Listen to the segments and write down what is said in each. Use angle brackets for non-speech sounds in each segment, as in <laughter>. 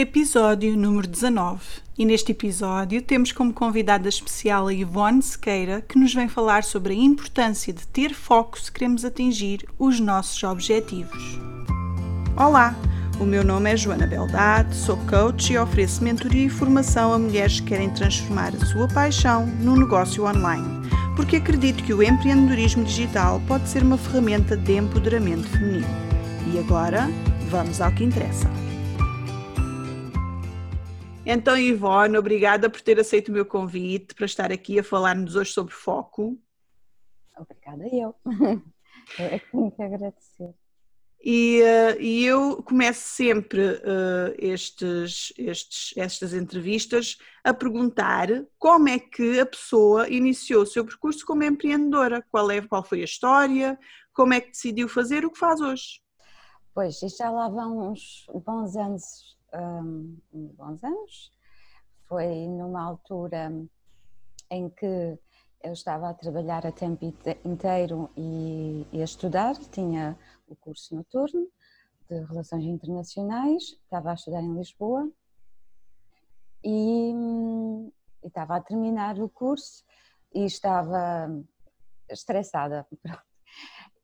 Episódio número 19. E neste episódio temos como convidada especial a Ivone Sequeira, que nos vem falar sobre a importância de ter foco se queremos atingir os nossos objetivos. Olá, o meu nome é Joana Beldade, sou coach e ofereço mentoria e formação a mulheres que querem transformar a sua paixão num negócio online, porque acredito que o empreendedorismo digital pode ser uma ferramenta de empoderamento feminino. E agora, vamos ao que interessa. Então, Ivone, obrigada por ter aceito o meu convite para estar aqui a falar-nos hoje sobre foco. Obrigada eu. <laughs> É que tenho que agradecer. E, uh, e eu começo sempre uh, estes, estes, estas entrevistas a perguntar como é que a pessoa iniciou o seu percurso como empreendedora, qual, é, qual foi a história, como é que decidiu fazer o que faz hoje. Pois, já lá vão uns bons anos um, bons anos. Foi numa altura em que eu estava a trabalhar a tempo inteiro e, e a estudar, tinha o curso noturno de Relações Internacionais, estava a estudar em Lisboa e, e estava a terminar o curso e estava estressada. <laughs>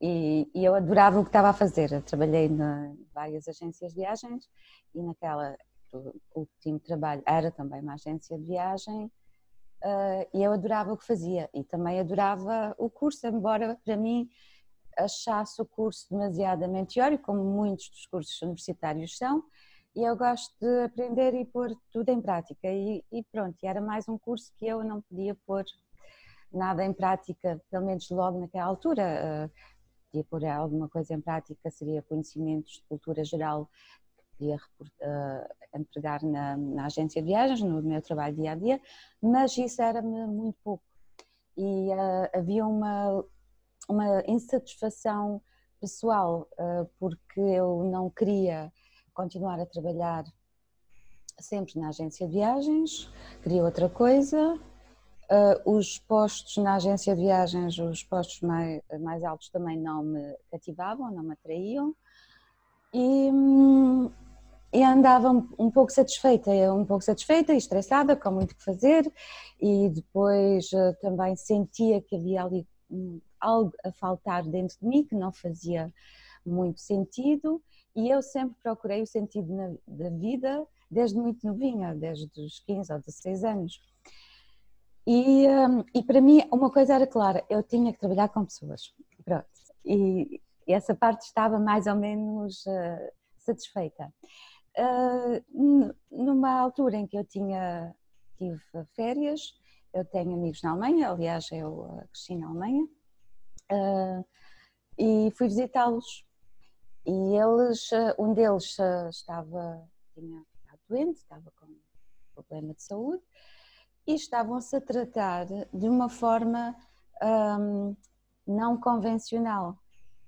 E, e, eu adorava o que estava a fazer. Eu trabalhei em várias agências de viagens e naquela o último trabalho era também uma agência de viagem uh, e eu adorava o que fazia e também adorava o curso, embora para mim achasse o curso demasiadamente teórico, como muitos dos cursos universitários são, e eu gosto de aprender e pôr tudo em prática. E, e pronto, era mais um curso que eu não podia pôr nada em prática, pelo menos logo naquela altura. Uh, podia pôr alguma coisa em prática, seria conhecimentos de cultura geral que podia uh, empregar na, na, agência de viagens, no meu trabalho dia a dia, mas isso era-me muito pouco. E uh, havia uma, uma insatisfação pessoal, uh, porque eu não queria continuar a trabalhar sempre na agência de viagens, queria outra coisa Uh, os postos na agência de viagens, os postos mais, mais altos também não me cativavam, não me atraíam. E, e andava um, um, pouco satisfeita, um pouco satisfeita e estressada, com muito que fazer. E depois uh, também sentia que havia ali um, algo a faltar dentro de mim que não fazia muito sentido. E eu sempre procurei o sentido na, da vida desde muito novinha, desde os 15 ou 16 anos e, um, e para mim uma coisa era clara, eu tinha que trabalhar com pessoas. Pronto. E, e essa parte estava mais ou menos uh, satisfeita. Uh, numa altura em que eu tinha tive férias, eu tenho amigos na Alemanha, aliás eu cresci na Alemanha, uh, e fui visitá-los. E eles, um deles estava, tinha ficado doente, estava com problema de saúde, e estavam-se a tratar de uma forma um, não convencional.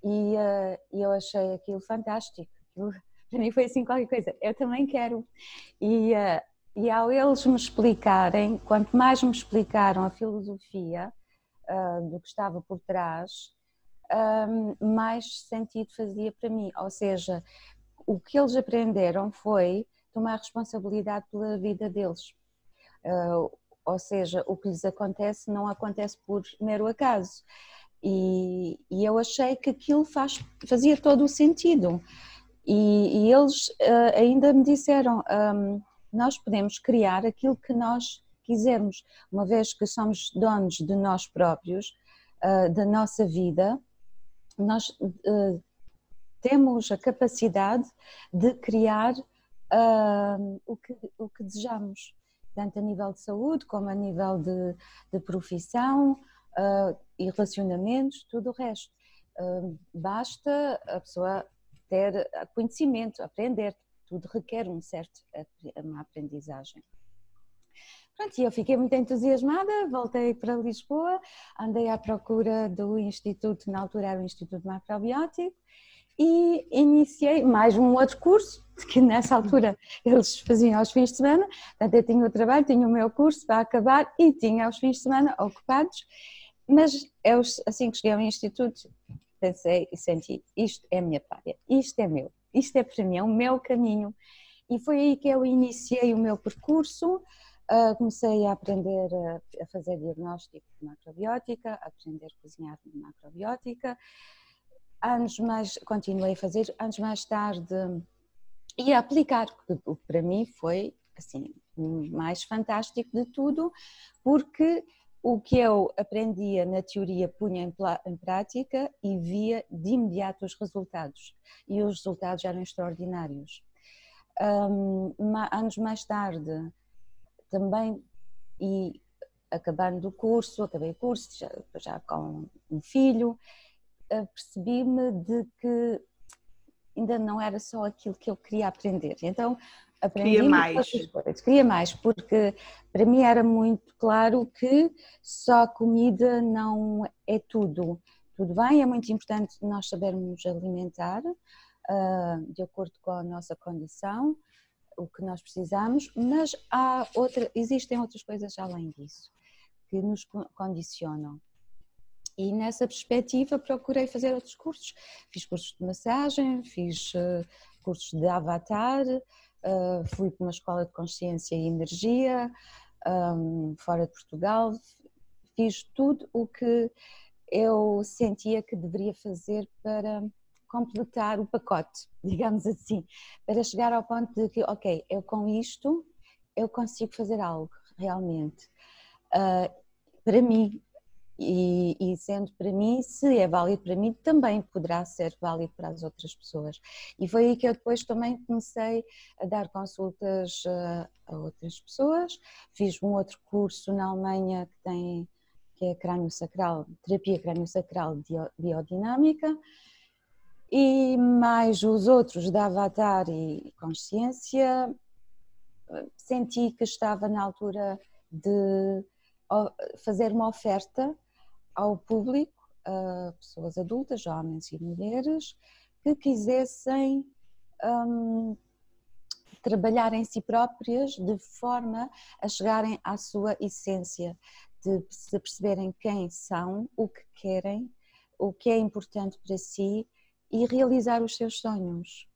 E uh, eu achei aquilo fantástico. <laughs> Para mim foi assim qualquer coisa. Eu também quero. E, uh, e ao eles me explicarem, quanto mais me explicaram a filosofia uh, do que estava por trás, um, mais sentido fazia para mim. Ou seja, o que eles aprenderam foi tomar responsabilidade pela vida deles. Uh, ou seja, o que lhes acontece não acontece por mero acaso. E, e eu achei que aquilo faz, fazia todo o sentido. E, e eles uh, ainda me disseram: um, nós podemos criar aquilo que nós quisermos, uma vez que somos donos de nós próprios, uh, da nossa vida, nós uh, temos a capacidade de criar o, que, o que desejamos tanto a nível de saúde como a nível de, de profissão uh, e relacionamentos, tudo o resto. Uh, basta a pessoa ter conhecimento, aprender, tudo requer um certo, uma aprendizagem. Pronto, e eu fiquei muito entusiasmada, voltei para Lisboa, andei à procura do Instituto, na altura era o Instituto Macrobiótico, e iniciei mais um outro curso, que nessa altura eles faziam aos fins de semana, portanto eu tinha o trabalho, tinha o meu curso para acabar e tinha os fins de semana ocupados, mas eu assim que cheguei ao instituto pensei e senti, isto é a minha praia, isto é meu, isto é para mim, é o meu caminho E foi aí que eu iniciei o meu percurso. Uh, comecei a aprender a, a, fazer diagnóstico de macrobiótica, a aprender a cozinhar macrobiótica. Anos mais, continuei a fazer, anos mais tarde, e a aplicar, o que para mim foi assim, mais fantástico de tudo, porque o que eu aprendia na teoria punha em, em, prática e via de imediato os resultados. E os resultados eram extraordinários. Um, anos mais tarde, também, e acabando o curso, acabei o curso já, já com um filho, percebi-me de que ainda não era só aquilo que eu queria aprender. Então, aprendi queria mais. Coisas. Queria mais, porque para mim era muito claro que só comida não é tudo. Tudo bem, é muito importante nós sabermos alimentar uh, de acordo com a nossa condição, o que nós precisamos, mas há outra, existem outras coisas além disso que nos condicionam. E nessa perspectiva procurei fazer outros cursos. Fiz cursos de massagem, fiz uh, cursos de avatar, uh, fui para uma escola de consciência e energia um, fora de Portugal, fiz tudo o que eu sentia que deveria fazer para completar o pacote, <laughs> digamos assim, para chegar ao ponto de que, ok, eu com isto eu consigo fazer algo realmente. Uh, para mim, e, e, sendo para mim, se é válido para mim, também poderá ser válido para as outras pessoas. E foi aí que eu depois também comecei a dar consultas a, a outras pessoas. Fiz um outro curso na Alemanha que tem que é crânio sacral, terapia crânio sacral biodinâmica e mais os outros da Avatar e consciência. Senti que estava na altura de fazer uma oferta ao público, a pessoas adultas, homens e mulheres, que quisessem um, trabalhar em si próprias de forma a chegarem à sua essência, de se perceberem quem são, o que querem, o que é importante para si e realizar os seus sonhos.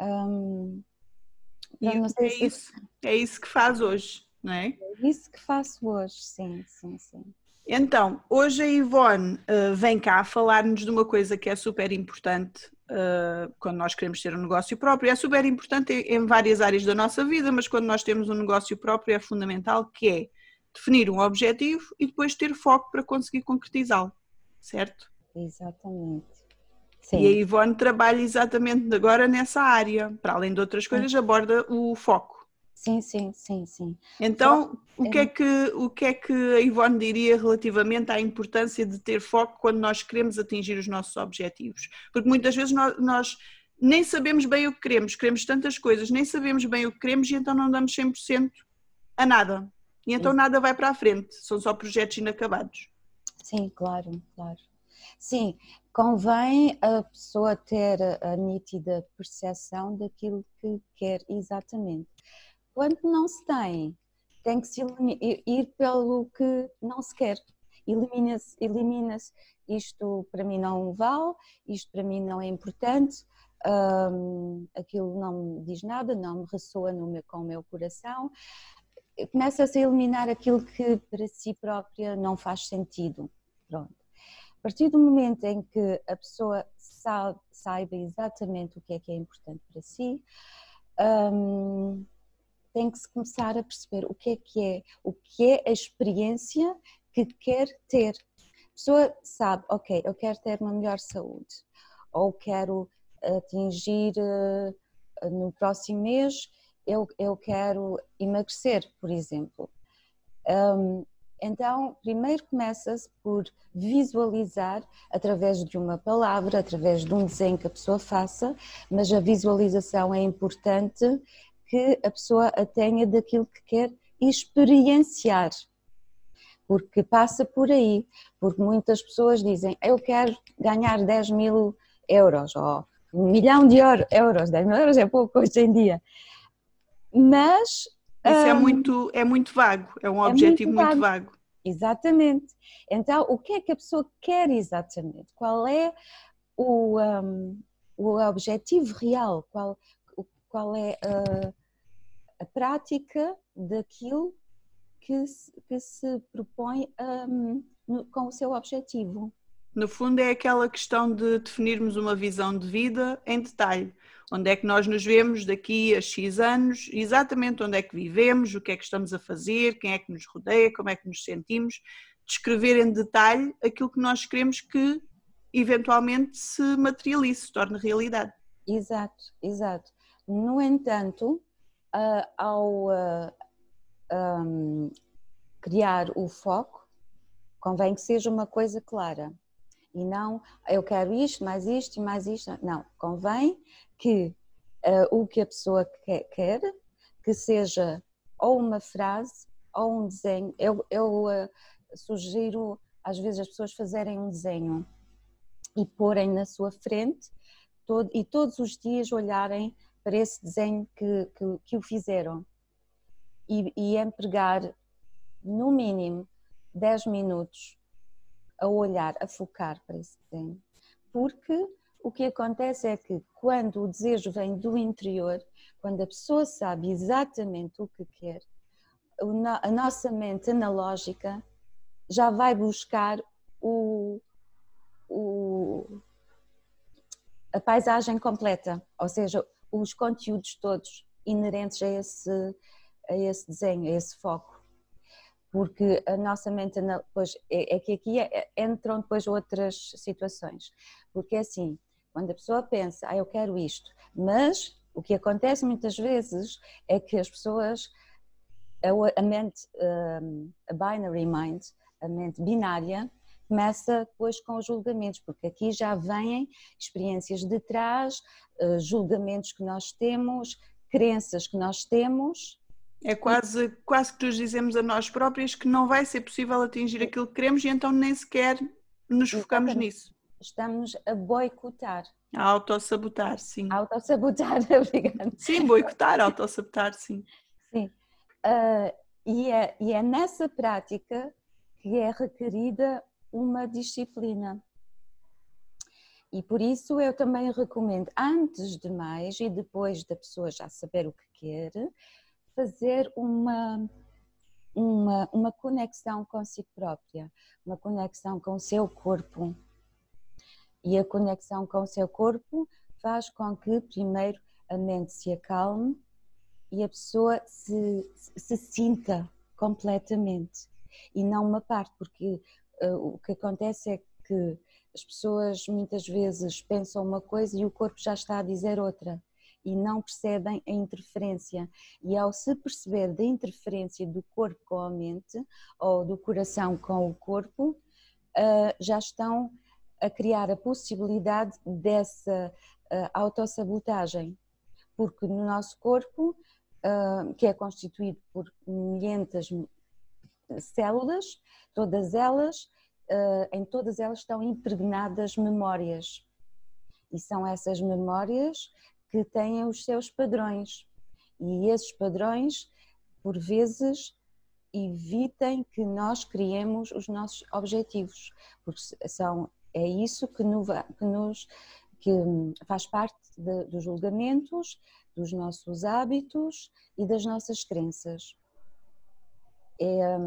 Um, e é, isso, é isso que faz hoje, não é? É isso que faço hoje, sim, sim, sim. Então, hoje a Ivone uh, vem cá falar-nos de uma coisa que é super importante uh, quando nós queremos ter um negócio próprio. É super importante em várias áreas da nossa vida, mas quando nós temos um negócio próprio é fundamental que é definir um objetivo e depois ter foco para conseguir concretizá-lo, certo? Exatamente. Sim. E a Ivone trabalha exatamente agora nessa área. Para além de outras coisas, aborda o foco. Sim, sim, sim, sim. Então, o que, é que, o que é que a Ivone diria relativamente à importância de ter foco quando nós queremos atingir os nossos objetivos? Porque muitas vezes nós, nós nem sabemos bem o que queremos, queremos tantas coisas, nem sabemos bem o que queremos e então não damos 100% a nada. E então nada vai para a frente, são só projetos inacabados. Sim, claro, claro. Sim, convém a pessoa ter a nítida percepção daquilo que quer exatamente. Quando não se tem, tem que se ir pelo que não se quer. Elimina-se, elimina-se. Isto para mim não vale, isto para mim não é importante, um, aquilo não me diz nada, não me ressoa meu, com o meu coração. Começa-se a eliminar aquilo que para si própria não faz sentido. Pronto. A partir do momento em que a pessoa sabe, saiba exatamente o que é que é importante para si, um, tem que se começar a perceber o que é que é, o que é a experiência que quer ter. A pessoa sabe, ok, eu quero ter uma melhor saúde, ou quero atingir uh, no próximo mês, eu, eu quero emagrecer, por exemplo. Um, então, primeiro começa-se por visualizar através de uma palavra, através de um desenho que a pessoa faça, mas a visualização é importante que a pessoa a tenha daquilo que quer experienciar. Porque passa por aí, porque muitas pessoas dizem eu quero ganhar 10 mil euros ou um milhão de euros, 10 mil euros é pouco hoje em dia. Mas. Isso é hum, é, muito, é muito vago, é um é objetivo muito vago. muito vago. Exatamente. Então, o que é que a pessoa quer exatamente? Qual é o, um, o objetivo real? Qual, qual é a, a prática daquilo que se, que se propõe um, no, com o seu objetivo. No fundo, é aquela questão de definirmos uma visão de vida em detalhe. Onde é que nós nos vemos daqui a X anos, exatamente onde é que vivemos, o que é que estamos a fazer, quem é que nos rodeia, como é que nos sentimos, descrever em detalhe aquilo que nós queremos que eventualmente se materialize, se torne realidade. Exato, exato. No entanto, uh, ao uh, um, criar o foco, convém que seja uma coisa clara. E não, eu quero isto, mais isto e mais isto. Não, convém que uh, o que a pessoa quer, quer, que seja ou uma frase ou um desenho. Eu, eu sugiro às vezes as pessoas fazerem um desenho e porem na sua frente todo, e todos os dias olharem para esse desenho que, que, que o fizeram e, e empregar no mínimo 10 minutos a olhar, a focar para esse desenho. Porque o que acontece é que quando o desejo vem do interior, quando a pessoa sabe exatamente o que quer, a nossa mente analógica já vai buscar o, o, a paisagem completa, ou seja, os conteúdos todos inerentes a esse, a esse desenho, a esse foco. Porque a nossa mente, depois, é, é que aqui é, entram depois outras situações. Porque é assim, quando a pessoa pensa, ah, eu quero isto, mas o que acontece muitas vezes é que as pessoas, a, mente, hum, a binary mind, a mente binária, começa depois com os julgamentos, porque aqui já vêm experiências de trás, eh, julgamentos que nós temos, crenças que nós temos. É quase, quase que nos dizemos a nós próprios que não vai ser possível atingir aquilo que queremos e então nem sequer nos focamos Exatamente. nisso. Estamos a boicotar. A autossabotar, sim. A autossabotar, <laughs> obrigada. Sim, boicotar, autossabotar, sim. Sim. Uh, e, é, e é nessa prática que é requerida uma disciplina. E por isso eu também recomendo, antes de mais e depois da pessoa já saber o que quer, fazer uma, uma, uma conexão consigo própria, uma conexão com o seu corpo. E a conexão com o seu corpo faz com que, primeiro, a mente se acalme e a pessoa se, se sinta completamente e não uma parte, porque o que acontece é que as pessoas muitas vezes pensam uma coisa e o corpo já está a dizer outra e não percebem a interferência. E ao se perceber da interferência do corpo com a mente ou do coração com o corpo, uh, já estão a criar a possibilidade dessa uh, autossabotagem. Porque no nosso corpo, que é constituído por milhentas células, todas elas, uh, em todas elas estão impregnadas memórias. E são essas memórias que têm os seus padrões. E esses padrões, por vezes, evitem que nós criemos os nossos objetivos, porque são, é isso que, no, que nos que faz parte de, dos julgamentos, dos nossos hábitos e das nossas crenças. É,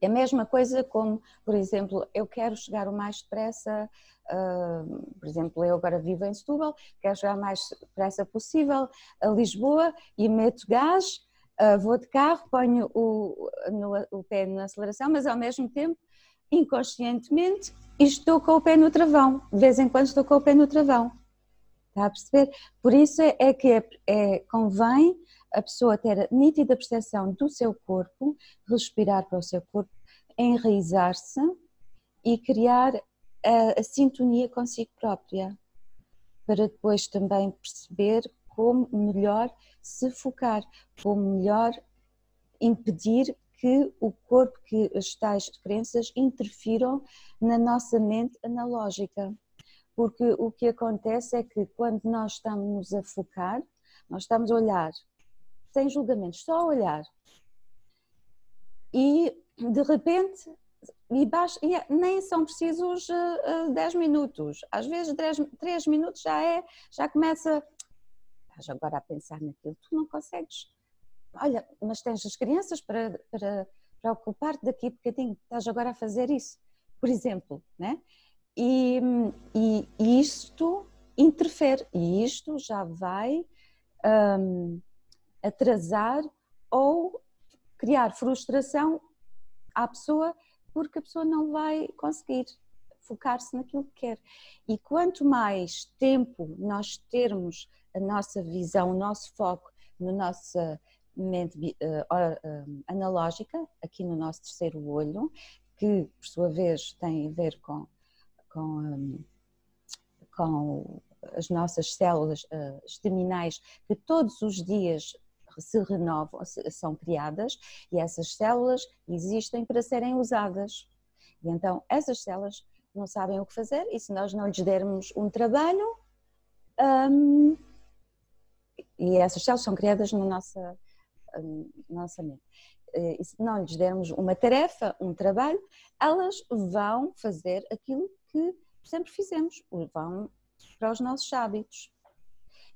é a mesma coisa como, por exemplo, eu quero chegar o mais depressa, uh, por exemplo, eu agora vivo em Setúbal, quero chegar o mais depressa possível a Lisboa e meto gás, uh, vou de carro, ponho o, no, o pé na aceleração, mas ao mesmo tempo, inconscientemente, estou com o pé no travão. De vez em quando estou com o pé no travão. Está a perceber? Por isso é, é que é, é, convém a pessoa ter a nítida percepção do seu corpo, respirar para o seu corpo, enraizar-se e criar a, a sintonia consigo própria, para depois também perceber como melhor se focar, como melhor impedir que o corpo, que as tais crenças interfiram na nossa mente analógica. Porque o que acontece é que quando nós estamos a focar, nós estamos a olhar sem julgamentos, só a olhar. E de repente, e baixa, e é, nem são precisos uh, uh, 10 minutos, às vezes 3, 3 minutos já é, já começa, estás agora a pensar naquilo, tu não consegues. Olha, mas tens as crianças para, para, para ocupar-te daqui a bocadinho, estás agora a fazer isso, por exemplo, né? E, e, isto interfere, e isto já vai um, atrasar ou criar frustração à pessoa porque a pessoa não vai conseguir focar-se naquilo que quer. E quanto mais tempo nós termos a nossa visão, o nosso foco na nossa mente uh, analógica, aqui no nosso terceiro olho, que por sua vez tem a ver com, com, um, com as nossas células uh, estaminais, que todos os dias se renovam, são criadas e essas células existem para serem usadas. E então essas células não sabem o que fazer e se nós não lhes dermos um trabalho, um, e essas células são criadas na nossa, um, nossa mente. E se não lhes dermos uma tarefa, um trabalho, elas vão fazer aquilo que sempre fizemos, vão para os nossos hábitos.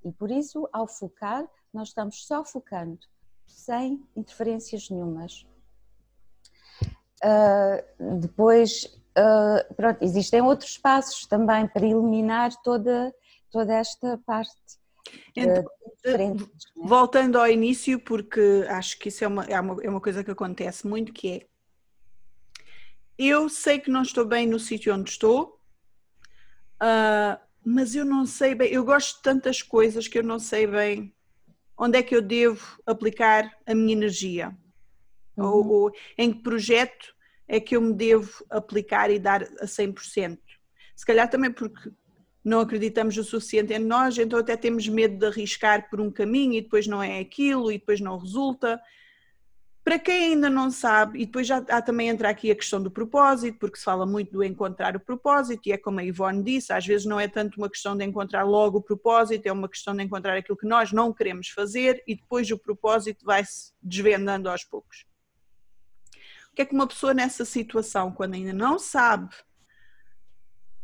E por isso, ao focar, nós estamos só focando, sem interferências nenhumas. Uh, depois, uh, pronto, existem outros passos também para eliminar toda, toda esta parte. Então, uh, voltando ao início, porque acho que isso é uma, é uma, é uma coisa que acontece muito, que é eu sei que não estou bem no sítio onde estou, uh, mas eu não sei bem, eu gosto de tantas coisas que eu não sei bem onde é que eu devo aplicar a minha energia? Uhum. Ou, ou, em que projeto é que eu me devo aplicar e dar a 100%? Se calhar também porque não acreditamos o suficiente em nós, então até temos medo de arriscar por um caminho e depois não é aquilo e depois não resulta. Para quem ainda não sabe, e depois já há, também entra aqui a questão do propósito, porque se fala muito do encontrar o propósito, e é como a Ivone disse, às vezes não é tanto uma questão de encontrar logo o propósito, é uma questão de encontrar aquilo que nós não queremos fazer e depois o propósito vai-se desvendando aos poucos. O que é que uma pessoa nessa situação, quando ainda não sabe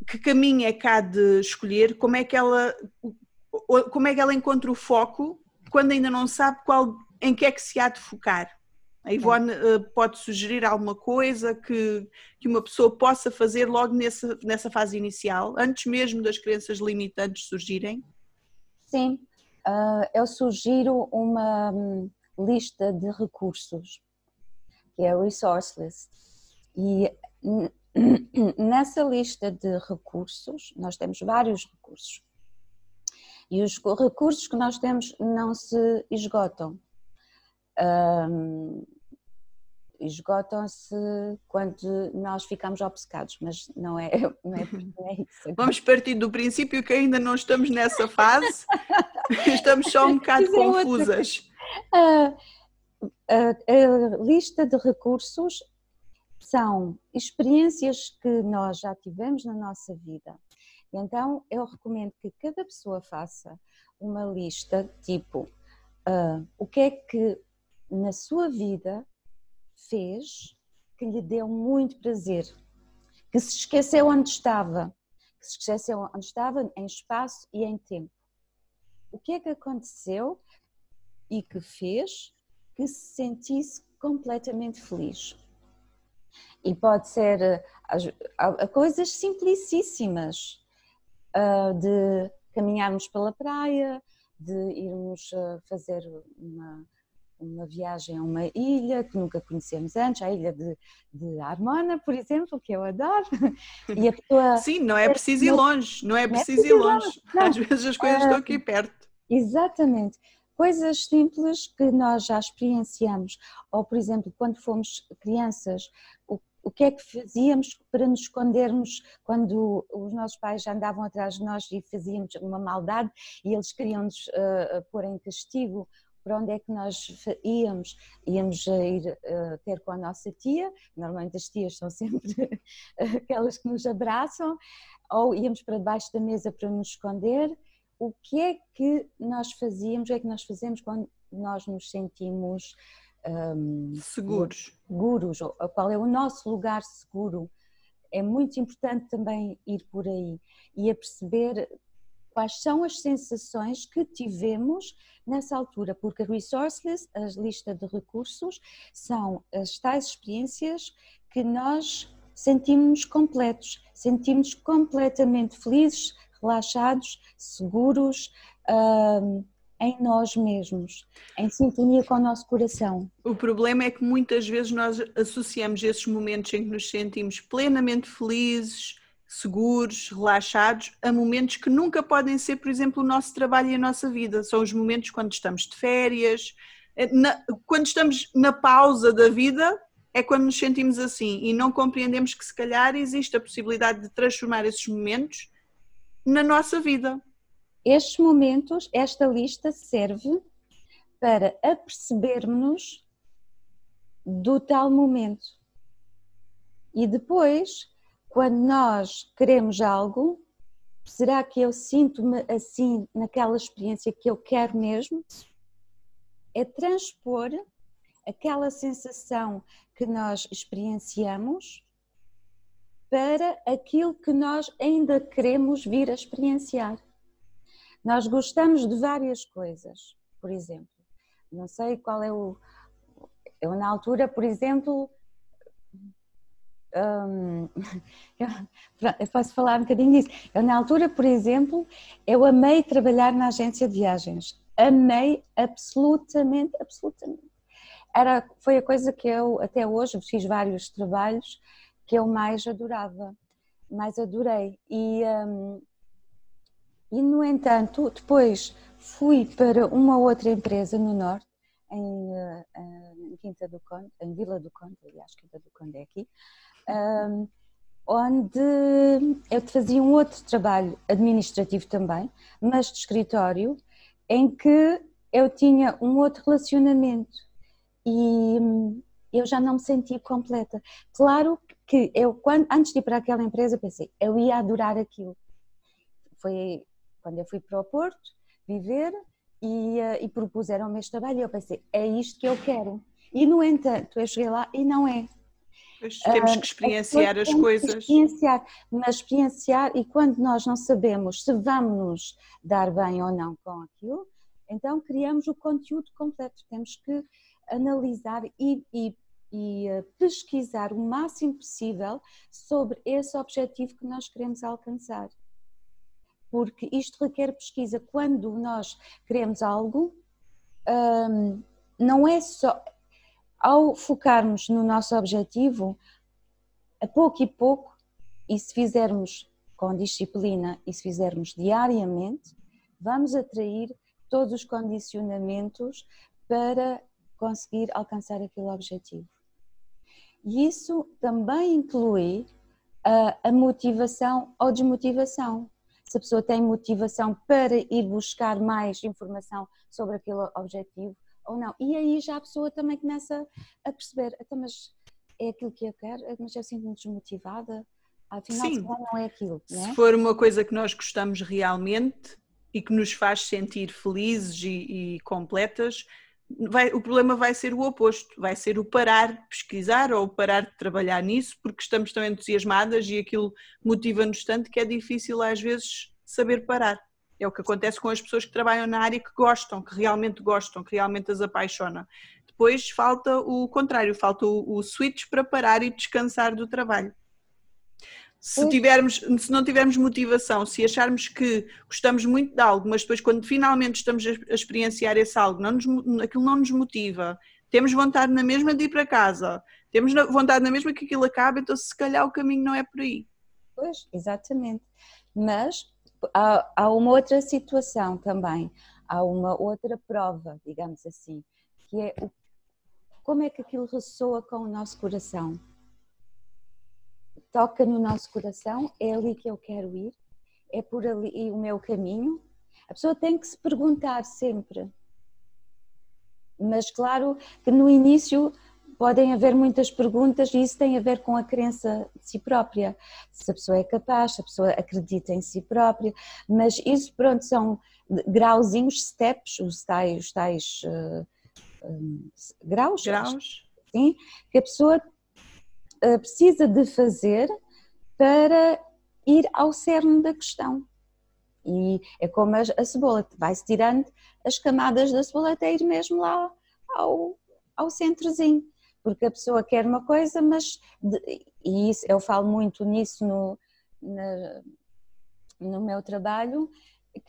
que caminho é cá de escolher, como é que ela, como é que ela encontra o foco quando ainda não sabe qual, em que é que se há de focar? A Ivone uh, pode sugerir alguma coisa que, que uma pessoa possa fazer logo nessa, nessa fase inicial, antes mesmo das crenças limitantes surgirem? Sim, uh, eu sugiro uma um, lista de recursos, que é a Resource List. E <clears throat> nessa lista de recursos, nós temos vários recursos. E os recursos que nós temos não se esgotam. Um, esgotam-se quando nós ficamos obcecados, mas não é, <laughs> não é, não é isso. Vamos partir do princípio que ainda não estamos nessa fase, <laughs> estamos só um bocado confusas. A, a, a lista de recursos são experiências que nós já tivemos na nossa vida. Então, eu recomendo que cada pessoa faça uma lista tipo uh, o que é que na sua vida fez que lhe deu muito prazer, que se esqueceu onde estava, que se esqueceu onde estava em espaço e em tempo. O que é que aconteceu e que fez que se sentisse completamente feliz? E pode ser a, coisas simplicíssimas, uh, de caminharmos pela praia, de irmos uh, fazer uma uma viagem a uma ilha que nunca conhecemos antes, a ilha de, de Armona, por exemplo, que eu adoro. E a pessoa... <laughs> Sim, não é preciso ir longe, não é preciso ir longe. <laughs> Às vezes as coisas estão aqui perto. Exatamente. Coisas simples que nós já experienciamos. Ou, por exemplo, quando fomos crianças, o, o que é que fazíamos para nos escondermos quando os nossos pais já andavam atrás de nós e fazíamos uma maldade e eles queriam-nos uh, pôr em castigo para onde é que nós íamos? Íamos ir uh, ter com a nossa tia, normalmente as tias são <laughs> sempre aquelas que nos abraçam, ou íamos para debaixo da mesa para nos esconder. O que é que nós fazíamos, o que é que nós fazemos quando nós nos sentimos um, seguros? Seguros, qual é o nosso lugar seguro? É muito importante também ir por aí e a perceber quais são as sensações que tivemos nessa altura, porque a resource list, a lista de recursos, são as tais experiências que nós sentimos completos, sentimos completamente felizes, relaxados, seguros, uh, em nós mesmos, em sintonia com o nosso coração. O problema é que muitas vezes nós associamos esses momentos em que nos sentimos plenamente felizes, seguros, relaxados, a momentos que nunca podem ser, por exemplo, o nosso trabalho e a nossa vida. São os momentos quando estamos de férias, eh, na, quando estamos na pausa da vida, é quando nos sentimos assim e não compreendemos que se calhar existe a possibilidade de transformar esses momentos na nossa vida. Estes momentos, esta lista serve para apercebermos do tal momento. E depois, quando nós queremos algo, será que eu sinto-me assim naquela experiência que eu quero mesmo? É transpor aquela sensação que nós experienciamos para aquilo que nós ainda queremos vir a experienciar. Nós gostamos de várias coisas, por exemplo, não sei qual é o. Eu, na altura, por exemplo, <laughs> eu posso falar um bocadinho disso. Eu, na altura, por exemplo, eu amei trabalhar na agência de viagens. Amei absolutamente, absolutamente. Era, foi a coisa que eu, até hoje, fiz vários trabalhos que eu mais adorava, mais adorei. E, e no entanto, depois fui para uma outra empresa no Norte, em, uh, em Quinta do Conde, em Vila do Conde, aliás, Quinta do Conde é aqui, um, onde eu fazia um outro trabalho administrativo também, mas de escritório, em que eu tinha um outro relacionamento e hum, eu já não me sentia completa. Claro que eu, quando, antes de ir para aquela empresa, pensei, eu ia adorar aquilo. Foi quando eu fui para o Porto viver e, uh, e propuseram-me este trabalho e eu pensei, é isto que eu quero. E no entanto, eu cheguei lá e não é. Temos que experienciar uh, as coisas. Experienciar, mas experienciar e quando nós não sabemos se vamos nos dar bem ou não com aquilo, então criamos o conteúdo completo. Temos que analisar e, e e uh, pesquisar o máximo possível sobre esse objetivo que nós queremos alcançar. Porque isto requer pesquisa. Quando nós queremos algo, um, não é só. Ao focarmos no nosso objetivo, a pouco e pouco, e se fizermos com disciplina e se fizermos diariamente, vamos atrair todos os condicionamentos para conseguir alcançar aquele objetivo. E isso também inclui a, a motivação ou desmotivação. Se a pessoa tem motivação para ir buscar mais informação sobre aquele objetivo ou não. E aí já a pessoa também começa a perceber, então, mas é aquilo que eu quero, mas eu sinto-me desmotivada, afinal Sim. não é aquilo. Não é? Se for uma coisa que nós gostamos realmente e que nos faz sentir felizes e, e completas, vai, o problema vai ser o oposto, vai ser o parar de pesquisar ou parar de trabalhar nisso, porque estamos tão entusiasmadas e aquilo motiva-nos tanto que é difícil às vezes saber parar. É o que acontece com as pessoas que trabalham na área que gostam, que realmente gostam, que realmente as apaixona. Depois falta o contrário, falta o, o switch para parar e descansar do trabalho. Se, tivermos, se não tivermos motivação, se acharmos que gostamos muito de algo, mas depois quando finalmente estamos a experienciar esse algo, não nos, aquilo não nos motiva, temos vontade na mesma de ir para casa, temos vontade na mesma que aquilo acabe, então se calhar o caminho não é por aí. Pois, exatamente. Mas há, há uma outra situação também, há uma outra prova, digamos assim, que é o, como é que aquilo ressoa com o nosso coração toca no nosso coração, é ali que eu quero ir, é por ali o meu caminho. A pessoa tem que se perguntar sempre. Mas claro que no início podem haver muitas perguntas e isso tem a ver com a crença de si própria. Se a pessoa é capaz, se a pessoa acredita em si própria, mas isso pronto são grauzinhos, steps, os tais, os tais uh, um, graus, graus. Sim, que a pessoa eh, precisa de fazer para ir ao cerne da questão. E é como a, a cebola, vai-se tirando as camadas da cebola até ir mesmo lá ao, ao centrozinho. Porque a pessoa quer uma coisa, mas. De, e isso, eu falo muito nisso no, na, no meu trabalho,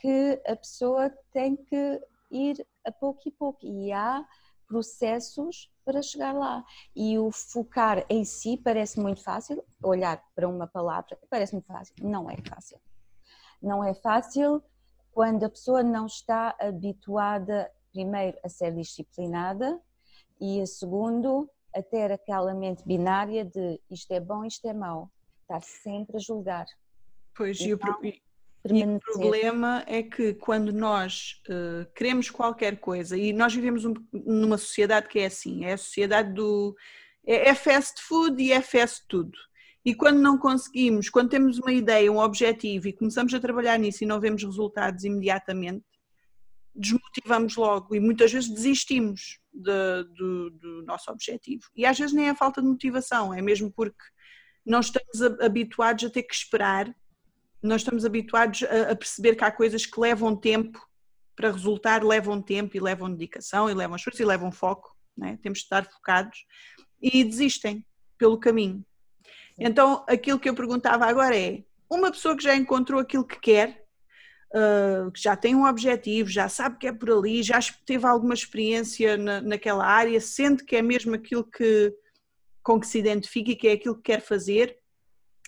que a pessoa tem que ir a pouco e pouco. E há processos para chegar lá. E o focar em si parece muito fácil, olhar para uma palavra parece muito fácil. Não é fácil. Não é fácil quando a pessoa não está habituada, primeiro, a ser disciplinada e, segundo, a ter aquela mente binária de isto é bom, isto é mau. Estar sempre a julgar. Pois, então, e, e o problema é que quando nós uh, queremos qualquer coisa, e nós vivemos um, numa sociedade que é assim, é a sociedade do. É, é fast food e é fast tudo. E quando não conseguimos, quando temos uma ideia, um objetivo e começamos a trabalhar nisso e não vemos resultados imediatamente, desmotivamos logo e muitas vezes desistimos de, do, do nosso objetivo. E às vezes nem é falta de motivação, é mesmo porque não estamos habituados a ter que esperar nós estamos habituados a, a perceber que há coisas que levam tempo para resultar, levam tempo e levam dedicação e levam esforço e levam foco, né? temos de estar focados e desistem pelo caminho. Então, aquilo que eu perguntava agora é: uma pessoa que já encontrou aquilo que quer, uh, que já tem um objetivo, já sabe que é por ali, já teve alguma experiência na, naquela área, sente que é mesmo aquilo que, com que se identifica e que é aquilo que quer fazer,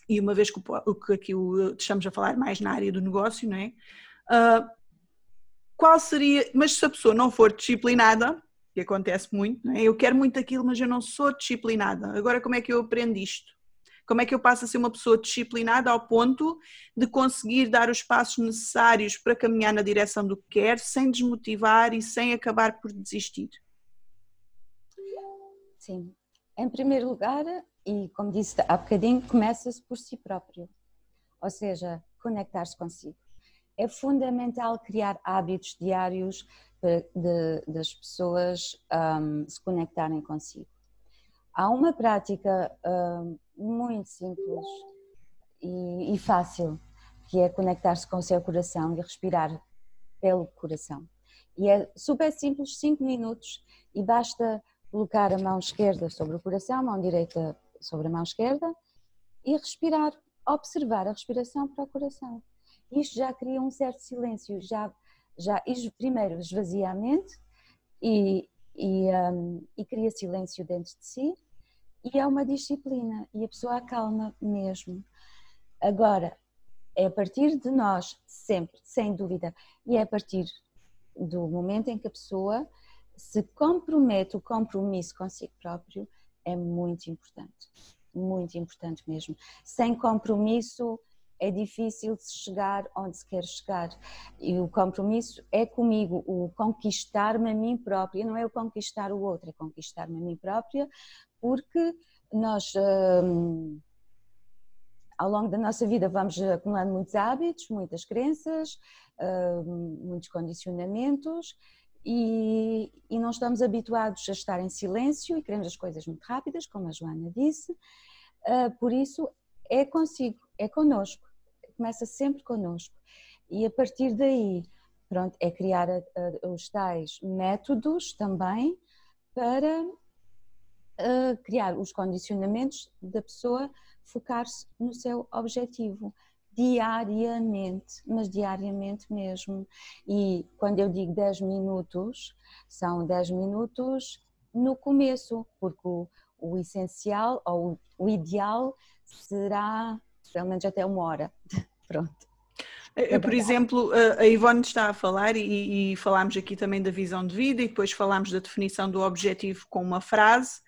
e uma vez que, o, que aqui o, estamos a falar mais na área do negócio, não é? Uh, qual seria, mas se a pessoa não for disciplinada, que acontece muito, é? eu quero muito aquilo, mas eu não sou disciplinada, agora como é que eu aprendo isto? Como é que eu passo a ser uma pessoa disciplinada ao ponto de conseguir dar os passos necessários para caminhar na direção do que quer, sem desmotivar e sem acabar por desistir? Sim. Em primeiro lugar, e, como disse há bocadinho, começa-se por si próprio, ou seja, conectar-se consigo. É fundamental criar hábitos diários de, das pessoas um, se conectarem consigo. Há uma prática um, muito simples e, e fácil, que é conectar-se com o seu coração e respirar pelo coração. E é super simples, 5 minutos, e basta colocar a mão esquerda sobre o coração, a mão direita sobre a mão esquerda e respirar, observar a respiração para o coração. Isto já cria um certo silêncio, já, já primeiro esvazia a mente e, e, um, e cria silêncio dentro de si e é uma disciplina e a pessoa acalma mesmo. Agora, é a partir de nós, sempre, sem dúvida, e é a partir do momento em que a pessoa se compromete, o compromisso consigo próprio, é muito importante, muito importante mesmo. Sem compromisso é difícil chegar onde se quer chegar. E o compromisso é comigo, o conquistar-me a mim própria, não é o conquistar o outro, é conquistar-me a mim própria, porque nós. Hum, ao longo da nossa vida vamos acumulando muitos hábitos, muitas crenças, hum, muitos condicionamentos e, e não estamos habituados a estar em silêncio e queremos as coisas muito rápidas, como a Joana disse, uh, por isso é consigo, é connosco, começa sempre connosco. E a partir daí, pronto, é criar a, a, os tais métodos também para uh, criar os condicionamentos da pessoa focar-se no seu objetivo diariamente, mas diariamente mesmo. E quando eu digo 10 minutos, são 10 minutos no começo, porque o, o essencial ou o ideal será menos até uma hora. <laughs> Pronto. Eh, por exemplo, a Ivone está a falar e, e, falámos aqui também da visão de vida e depois falámos da definição do objetivo com uma frase.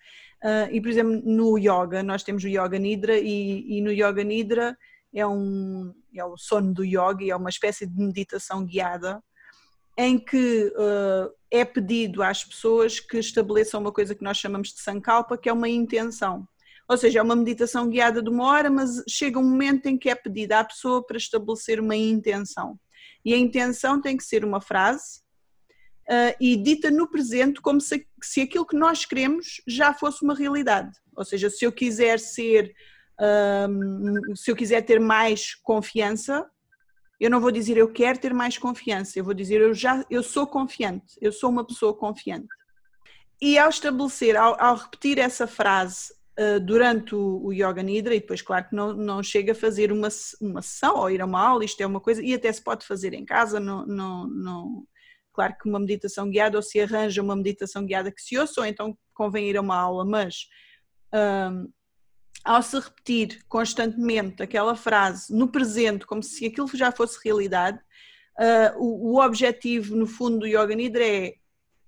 E, por exemplo, no yoga, nós temos o Yoga Nidra e, e no Yoga Nidra é, um, é o sono do yogi, é uma espécie de meditação guiada em que uh, é pedido às pessoas que estabeleçam uma coisa que nós chamamos de sankalpa, que é uma intenção. Ou seja, é uma meditação guiada de uma hora, mas chega um momento em que é pedido à pessoa para estabelecer uma intenção. E a intenção tem que ser uma frase uh, e dita no presente como se, se aquilo que nós queremos já fosse uma realidade. Ou seja, se eu quiser ser um, se eu quiser ter mais confiança, Eu não vou dizer eu quero ter mais confiança, eu vou dizer eu já eu sou confiante, eu sou uma pessoa confiante. E ao estabelecer, ao, ao repetir essa frase uh, durante o, o, Yoga Nidra, e depois, claro que não, não chega a fazer uma, uma sessão ou ir a uma aula, isto é uma coisa, e até se pode fazer em casa, não, não, não, claro que uma meditação guiada ou se arranja uma meditação guiada que se ouça, ou então convém ir a uma aula, mas um, ao se repetir constantemente aquela frase no presente, como se aquilo já fosse realidade, uh, o, o, objetivo no fundo do Yoga Nidra é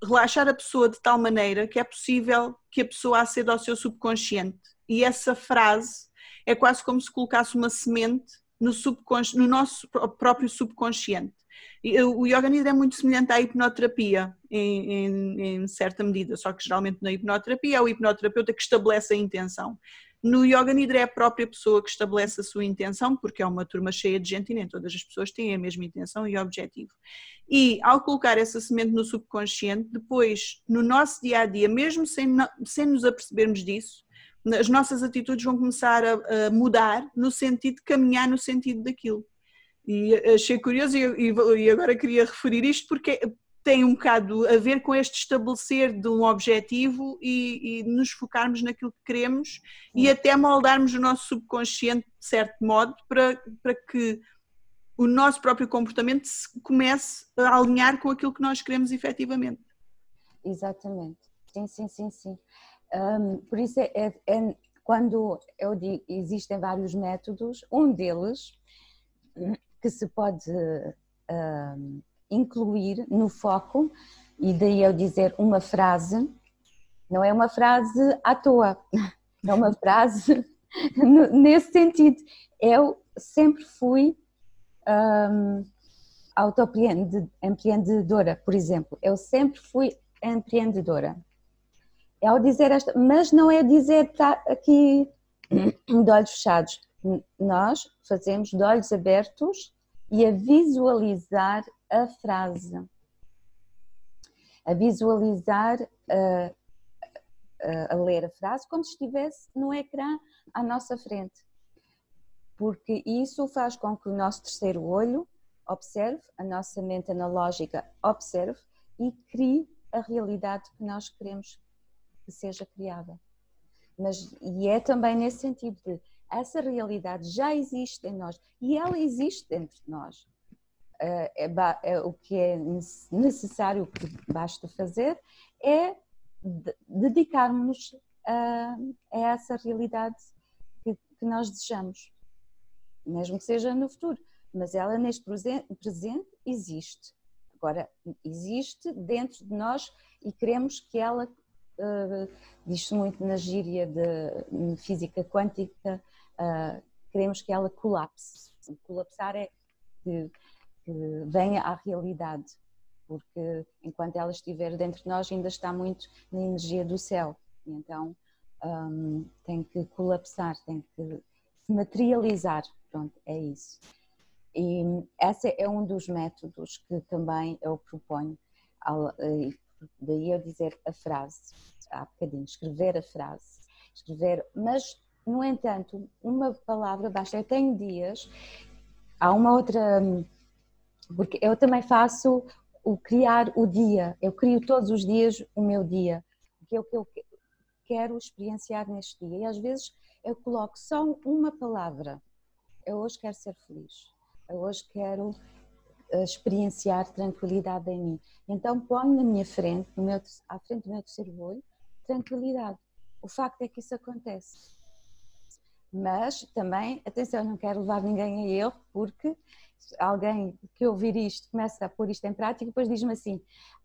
relaxar a pessoa de tal maneira que é possível que a pessoa aceda ao seu subconsciente. E essa frase é quase como se colocasse uma semente no, no nosso próprio subconsciente. O Yoga Nidra é muito semelhante à hipnoterapia, em, em, em, certa medida, só que geralmente na hipnoterapia é o hipnoterapeuta que estabelece a intenção. No Yoga Nidra é a própria pessoa que estabelece a sua intenção, porque é uma turma cheia de gente e nem todas as pessoas têm a mesma intenção e objetivo. E ao colocar essa semente no subconsciente, depois, no nosso dia a dia, mesmo sem, sem nos apercebermos disso, as nossas atitudes vão começar a, a mudar no sentido de caminhar no sentido daquilo. E achei curioso e, e agora queria referir isto porque tem um bocado a ver com este estabelecer de um objetivo e, e nos focarmos naquilo que queremos e até moldarmos o nosso subconsciente de certo modo para, para que o nosso próprio comportamento comece a alinhar com aquilo que nós queremos efetivamente. Exatamente, sim, sim, sim, sim. Um, por isso é, é, é, quando eu digo existem vários métodos, um deles que se pode uh, incluir no foco, e daí eu dizer uma frase, não é uma frase à toa, é uma <laughs> frase <laughs> nesse sentido. Eu sempre fui um, autoempreendedora, por exemplo, eu sempre fui empreendedora. Ao dizer esta, mas não é dizer aqui <clears throat> de olhos fechados, nós fazemos de olhos abertos e a visualizar a frase, a visualizar, a, a, a ler a frase como se estivesse no ecrã à nossa frente, porque isso faz com que o nosso terceiro olho observe, a nossa mente analógica observe e crie a realidade que nós queremos que seja criada. Mas, e é também nesse sentido de essa realidade já existe em nós e ela existe dentro de nós. Eh, é, é, o que é necessário, o que basta fazer, é dedicarmos a, a essa realidade que, que, nós desejamos, mesmo que seja no futuro. Mas ela neste presente, presente existe. Agora, existe dentro de nós e queremos que ela, uh, diz-se muito na gíria de física quântica, uh, queremos que ela colapse. Colapsar é que, que venha à realidade, porque enquanto ela estiver dentro de nós ainda está muito na energia do céu. E então um, tem que colapsar, tem que se materializar. Pronto, é isso. E esse é um dos métodos que também eu proponho, daí eu dizer a frase, há bocadinho, escrever a frase, escrever, mas no entanto, uma palavra basta. Eu tenho dias, há uma outra, porque eu também faço o criar o dia, eu crio todos os dias o meu dia, que é o que eu quero experienciar neste dia. E às vezes eu coloco só uma palavra. Eu hoje quero ser feliz. Eu hoje quero eh, experienciar tranquilidade em mim. Então ponho na minha frente, no meu, à frente do meu terceiro olho, tranquilidade. O facto é que isso acontece mas também, atenção, não quero levar ninguém a erro, porque alguém que ouvir isto começa a pôr isto em prática e depois diz-me assim: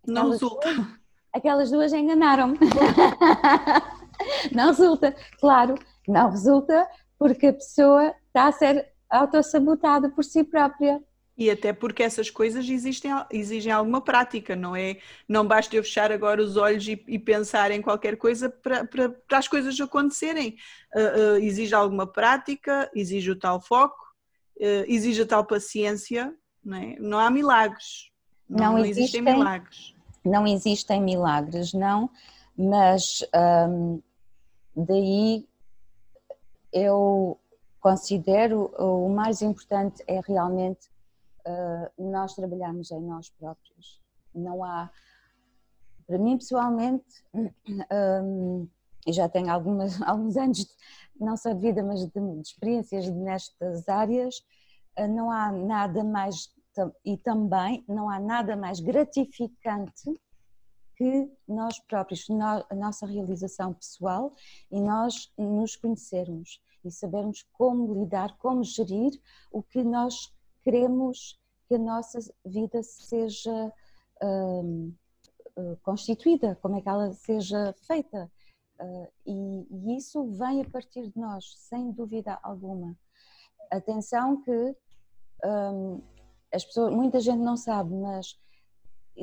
não resulta. Duas, aquelas duas enganaram-me. <laughs> não resulta, claro, não resulta porque a pessoa está a ser autossabotada por si própria. E até porque essas coisas existem, exigem alguma prática, não é? Não basta eu fechar agora os olhos e, e pensar em qualquer coisa para, para, para as coisas acontecerem. Uh, uh, exige alguma prática, exige o tal foco, uh, exige a tal paciência, não é? Não há milagres. Não, não existem, existem, milagres. Não existem milagres, não, mas um, daí eu considero o mais importante é realmente uh, nós trabalhamos em nós próprios. Não há, para mim pessoalmente, <clears throat> um, e já tenho algumas, <laughs> alguns anos, não só de vida, mas de, de experiências nestas áreas, uh, não há nada mais, e também não há nada mais gratificante que nós próprios, a nossa realização pessoal e nós nos conhecermos e sabermos como lidar, como gerir o que nós queremos que a nossa vida seja uh, uh, constituída, como é que ela seja feita. Uh, e, e, isso vem a partir de nós, sem dúvida alguma. Atenção que um, as pessoas, muita gente não sabe, mas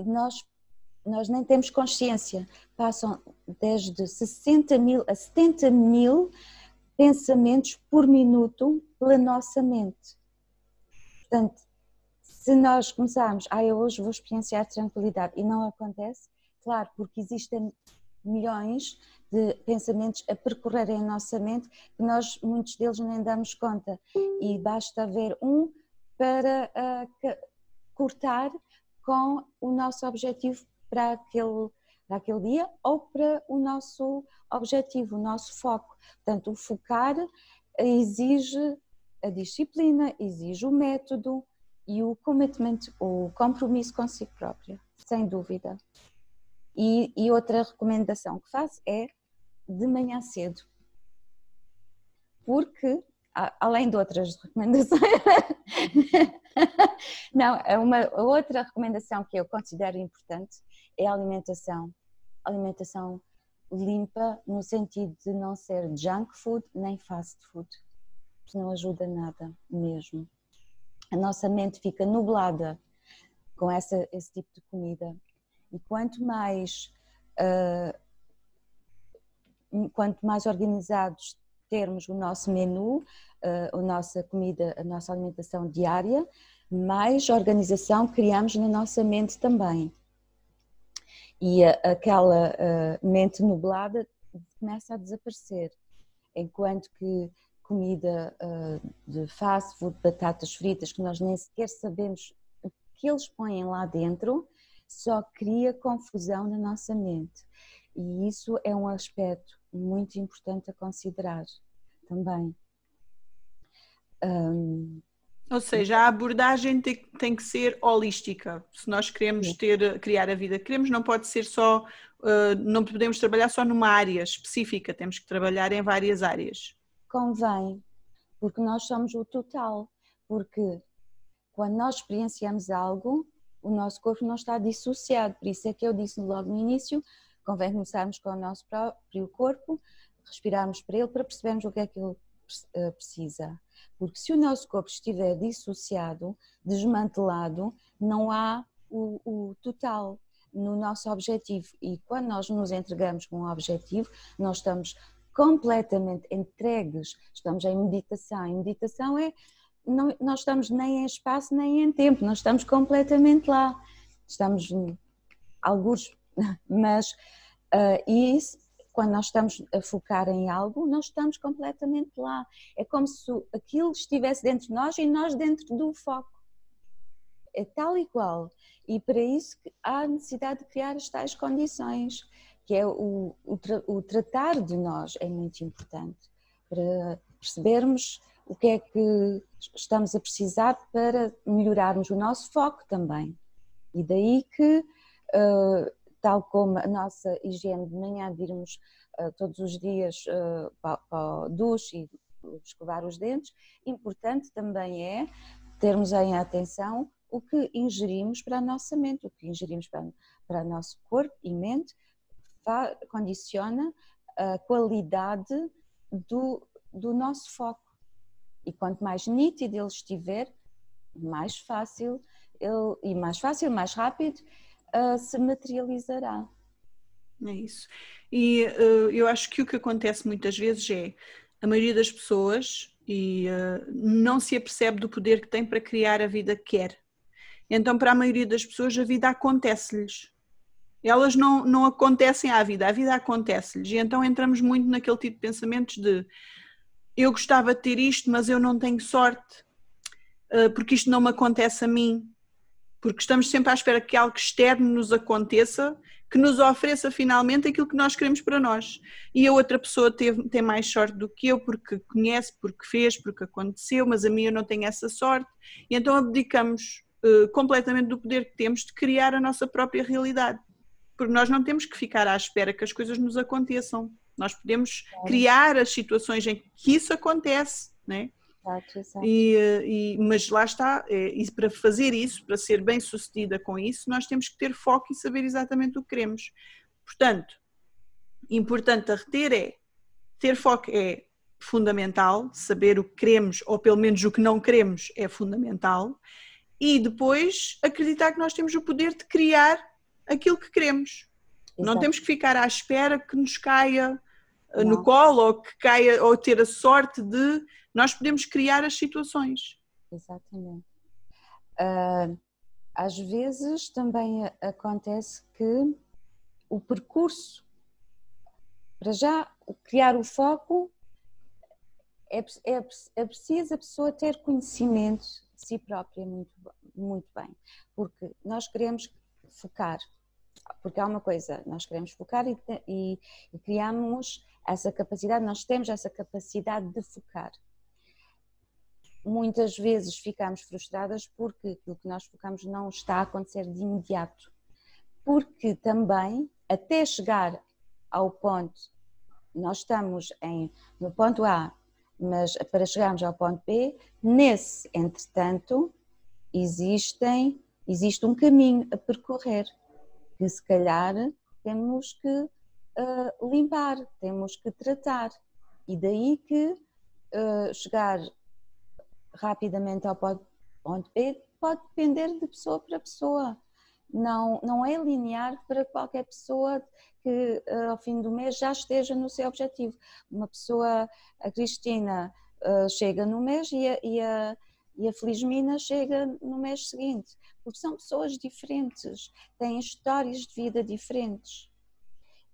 nós nós nem temos consciência. Passam desde 60 mil a 70 mil pensamentos por minuto pela nossa mente. Portanto, se nós começarmos, ah, eu hoje vou experienciar tranquilidade e não acontece, claro, porque existem milhões de pensamentos a percorrerem a nossa mente que nós, muitos deles, nem damos conta. E basta ver um para uh, cortar com o nosso objetivo para aquele, para aquele dia ou para o nosso objetivo, o nosso foco. Portanto, o focar exige a disciplina, exige o método e o commitment, o compromisso consigo própria, sem dúvida. E, e outra recomendação que faço é de manhã cedo. Porque, além de outras <laughs> recomendações, não, é uma outra recomendação que eu considero importante é a alimentação. Alimentação limpa no sentido de não ser junk food nem fast food. Não ajuda nada mesmo. A nossa mente fica nublada com essa, esse tipo de comida. E quanto mais uh, quanto mais organizados termos o nosso menu, uh, a nossa comida, a nossa alimentação diária, mais organização criamos na nossa mente também e a, aquela uh, mente nublada começa a desaparecer, enquanto que comida uh, de fast food, batatas fritas, que nós nem sequer sabemos o que eles põem lá dentro, só cria confusão na nossa mente. E isso é um aspecto muito importante a considerar também. Um, ou seja, a abordagem tem, que ser holística. Se nós queremos ter, criar a vida que queremos, não pode ser só, uh, não podemos trabalhar só numa área específica, temos que trabalhar em várias áreas. Convém, porque nós somos o total. Porque quando nós experienciamos algo, o nosso corpo não está dissociado. Por isso é que eu disse logo no início: convém começarmos com o nosso próprio corpo, respirarmos para ele para percebermos o que é que ele eh, precisa. Porque se o nosso corpo estiver dissociado, desmantelado, não há o, o total no nosso objetivo. E quando nós nos entregamos com um objetivo, nós estamos completamente entregues, estamos em meditação. E meditação é, não, estamos nem em espaço nem em tempo, nós estamos completamente lá. Estamos alguns, <laughs> mas uh, isso quando nós estamos a focar em algo, nós estamos completamente lá. É como se aquilo estivesse dentro de nós e nós dentro do foco. É tal e qual. E para isso há necessidade de criar as tais condições, que é o, o, o tratar de nós é muito importante, para percebermos o que é que estamos a precisar para melhorarmos o nosso foco também. E daí que uh, tal como a nossa higiene de manhã, de irmos uh, todos os dias uh, para, para o duche e escovar os dentes, importante também é termos em atenção o que ingerimos para a nossa mente, o que ingerimos para, para o nosso corpo e mente, condiciona a qualidade do, do nosso foco. E quanto mais nítido ele estiver, mais fácil ele, e mais fácil, mais rápido, uh, se materializará. É isso. E uh, eu acho que o que acontece muitas vezes é a maioria das pessoas e uh, não se apercebe do poder que tem para criar a vida que quer. Então, para a maioria das pessoas, a vida acontece-lhes. Elas não, não acontecem à vida, a vida acontece-lhes. E então entramos muito naquele tipo de pensamentos de eu gostava de ter isto, mas eu não tenho sorte. uh, porque isto não me acontece a mim, porque estamos sempre à espera que algo externo nos aconteça, que nos ofereça finalmente aquilo que nós queremos para nós. E a outra pessoa teve, tem mais sorte do que eu, porque conhece, porque fez, porque aconteceu, mas a mim eu não tenho essa sorte. E então abdicamos uh, completamente do poder que temos de criar a nossa própria realidade. Porque nós não temos que ficar à espera que as coisas nos aconteçam. Nós podemos criar as situações em que isso acontece, né? Exato, exato. E, e, mas lá está, é, e para fazer isso, para ser bem sucedida com isso, nós temos que ter foco e saber exatamente o que queremos. Portanto, importante a reter é ter foco é fundamental, saber o que queremos ou pelo menos o que não queremos é fundamental e depois acreditar que nós temos o poder de criar aquilo que queremos. Exato. Não temos que ficar à espera que nos caia não. no colo ou que caia ou ter a sorte de nós podemos criar as situações. Exatamente. Uh, às vezes também acontece que o percurso, para já criar o foco, é, é, é preciso a pessoa ter conhecimento de si própria muito, muito bem, porque nós queremos focar, porque há uma coisa, nós queremos focar e, e, e criamos essa capacidade, nós temos essa capacidade de focar. Muitas vezes ficamos frustradas porque aquilo que nós focamos não está a acontecer de imediato. Porque também, até chegar ao ponto, nós estamos em, no ponto A, mas para chegarmos ao ponto B, nesse entretanto, existem, existe um caminho a percorrer que se calhar temos que uh, limpar, temos que tratar. E daí que uh, chegar rapidamente ao ponto B pode depender de pessoa para pessoa. Não, não é linear para qualquer pessoa que uh, ao fim do mês já esteja no seu objetivo. Uma pessoa, a Cristina, chega no mês e a, e, a, e a Felizmina chega no mês seguinte, porque são pessoas diferentes, têm histórias de vida diferentes.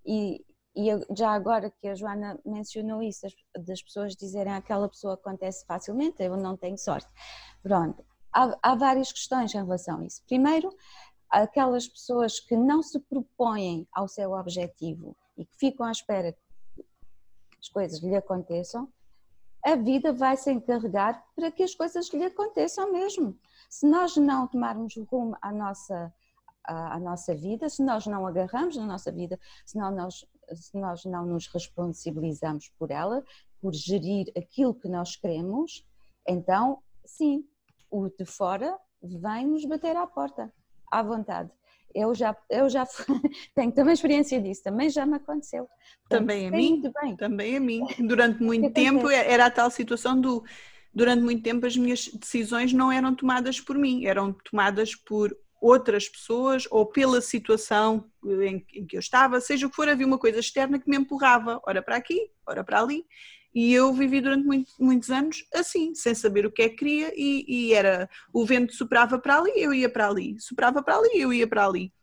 E, e já agora que a Joana mencionou isso, das pessoas dizerem ah, aquela pessoa acontece facilmente, eu não tenho sorte. Pronto, há, há várias questões em relação a isso. Primeiro, aquelas pessoas que não se propõem ao seu objetivo e que ficam à espera que as coisas lhe aconteçam, a vida vai se encarregar para que as coisas lhe aconteçam mesmo. Se nós não tomarmos rumo à nossa a, a, nossa vida, se nós não agarramos na nossa vida, se não, nós, se nós não nos responsabilizamos por ela, por gerir aquilo que nós queremos, então, sim, o de fora vem nos bater à porta, à vontade. Eu já, eu já <laughs> tenho também experiência disso, também já me aconteceu. Portanto, também a mim, também a mim. Durante muito tempo era a tal situação do durante muito tempo as minhas decisões não eram tomadas por mim, eram tomadas por outras pessoas ou pela situação em, em, que eu estava, seja o que for, havia uma coisa externa que me empurrava, ora para aqui, ora para ali. E eu vivi durante muito, muitos anos assim, sem saber o que é que queria, e, e, era o vento soprava para ali, eu ia para ali, soprava para ali, eu ia para ali.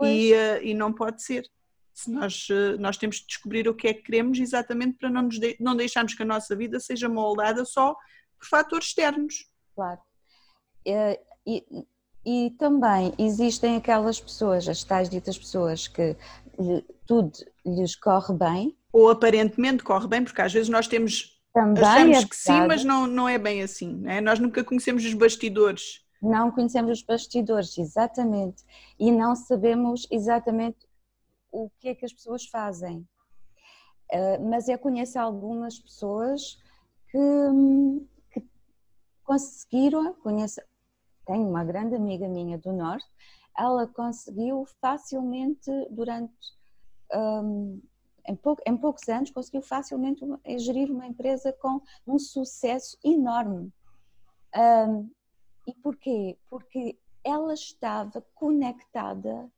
E, uh, e não pode ser. Se nós, uh, nós temos de descobrir o que é que queremos exatamente para não, nos de, não deixarmos que a nossa vida seja moldada só por fatores externos. Claro. Uh, e e também existem aquelas pessoas, as tais ditas pessoas, que tudo lhes corre bem. Ou aparentemente corre bem, porque às vezes nós temos. Também achamos é que sim, mas não, não é bem assim. Né? Nós nunca conhecemos os bastidores. Não conhecemos os bastidores, exatamente. E não sabemos exatamente o que é que as pessoas fazem. Uh, mas eu conheço algumas pessoas que, que conseguiram, conheço tenho uma grande amiga minha do Norte, ela conseguiu facilmente, durante. Um, em, pou, em, poucos anos, conseguiu facilmente gerir uma empresa com um sucesso enorme. Um, e porquê? Porque ela estava conectada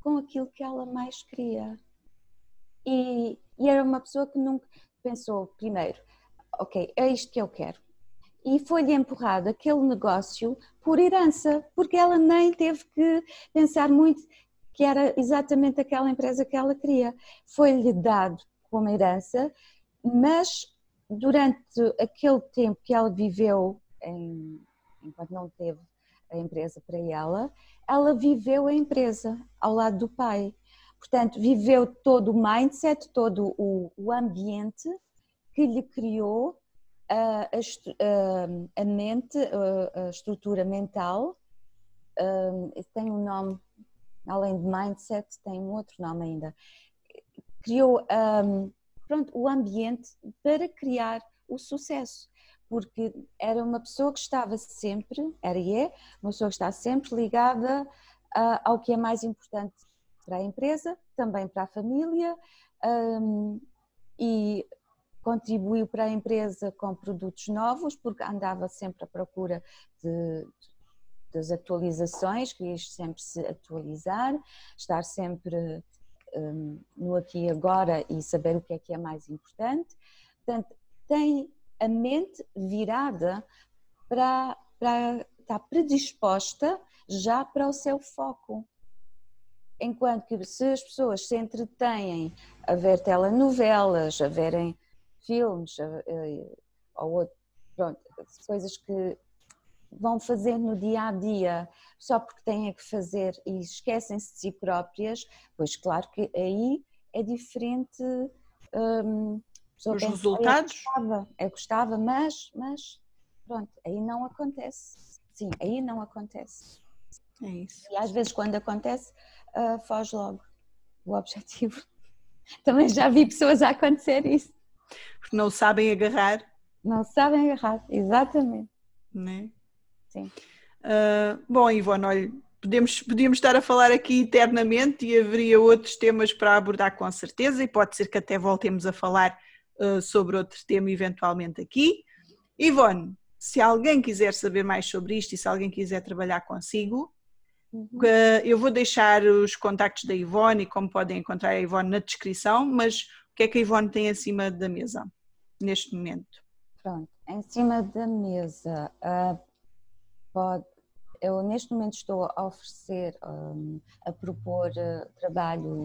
com aquilo que ela mais queria. E, e era uma pessoa que nunca pensou, primeiro, ok, é isto que eu quero e foi-lhe empurrado aquele negócio por herança, porque ela nem teve que pensar muito que era exatamente aquela empresa que ela queria. Foi-lhe dado como herança, mas durante aquele tempo que ela viveu em, enquanto não teve a empresa para ela, ela viveu a empresa ao lado do pai. Portanto, viveu todo o mindset, todo o, o ambiente que lhe criou a, a, a mente, a, a, estrutura mental. Um, tem um nome, além de mindset, tem um outro nome ainda. Criou um, pronto, o ambiente para criar o sucesso porque era uma pessoa que estava sempre, era e é, uma pessoa que está sempre ligada uh, ao que é mais importante para a empresa, também para a família, um, e contribuiu para a empresa com produtos novos, porque andava sempre à procura de, das atualizações, queria sempre se atualizar, estar sempre um, no aqui e agora e saber o que é que é mais importante. Portanto, tem a mente virada para, para estar predisposta já para o seu foco. Enquanto que se as pessoas se entretêm a ver telenovelas, a verem filmes, ou outro, pronto, coisas que vão fazer no dia a dia só porque têm que fazer e esquecem-se de si próprias, pois claro que aí é diferente. Hum, os pensa, resultados? É gostava, é gostava, mas, mas pronto, aí não acontece. Sim, aí não acontece. É isso. E às vezes quando acontece, uh, foge logo o objetivo. <laughs> Também já vi pessoas a acontecer isso. Porque não sabem agarrar. Não sabem agarrar, exatamente. Né? Sim. Uh, bom, Ivone, olha, podemos, podíamos estar a falar aqui eternamente e haveria outros temas para abordar com certeza, e pode ser que até voltemos a falar uh, sobre outro tema eventualmente aqui. Ivone, se alguém quiser saber mais sobre isto e se alguém quiser trabalhar consigo, uhum. uh, eu vou deixar os contactos da Ivone e como podem encontrar a Ivone na descrição, mas o que é que a Ivone tem acima da mesa neste momento? Pronto, em cima da mesa, uh, pode, eu neste momento estou a oferecer, um, a propor uh, trabalho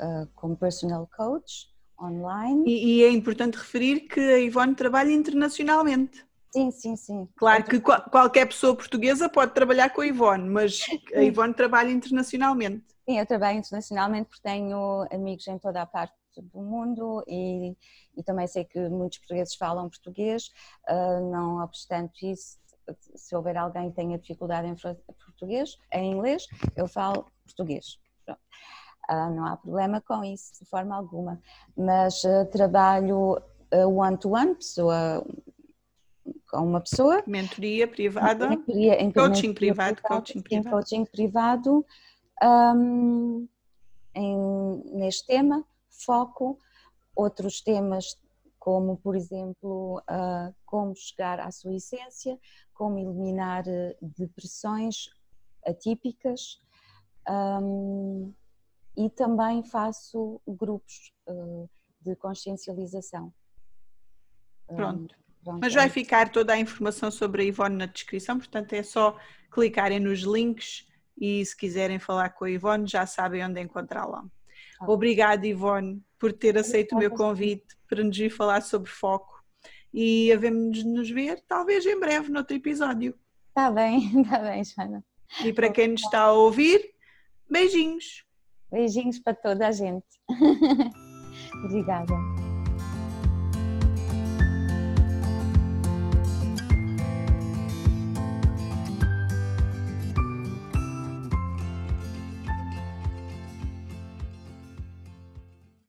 uh, como personal coach, online. E, e, é importante referir que a Ivone trabalha internacionalmente. Sim, sim, sim. Claro que qual, qualquer pessoa portuguesa pode trabalhar com a Ivone, mas a Ivone trabalha internacionalmente. Sim, eu trabalho internacionalmente porque tenho amigos em toda a parte do mundo e, e também sei que muitos portugueses falam português, uh, não obstante isso, se houver alguém que tenha dificuldade em português, em inglês, eu falo português. Uh, não há problema com isso, de forma alguma. Mas uh, trabalho one-to-one, -one, pessoa com uma pessoa. Mentoria privada. Mentoria, em coaching privado, privado, coaching privado. Coaching privado um, em, neste tema, foco. Outros temas, como por exemplo, como chegar à sua essência, como eliminar depressões atípicas. Um, e também faço grupos uh, de consciencialização. Pronto. Um, pronto. Mas vai é ficar toda a informação sobre a Ivone na descrição, portanto é só clicarem nos links e se quiserem falar com a Ivone já sabem onde encontrá-la. Obrigada Ivone por ter aceito o meu convite para nos vir falar sobre foco e havemos nos ver talvez em breve noutro episódio. Está bem, está <laughs> bem, Joana. E para quem nos está a ouvir, beijinhos! Beijinhos para toda a gente. <laughs> Obrigada.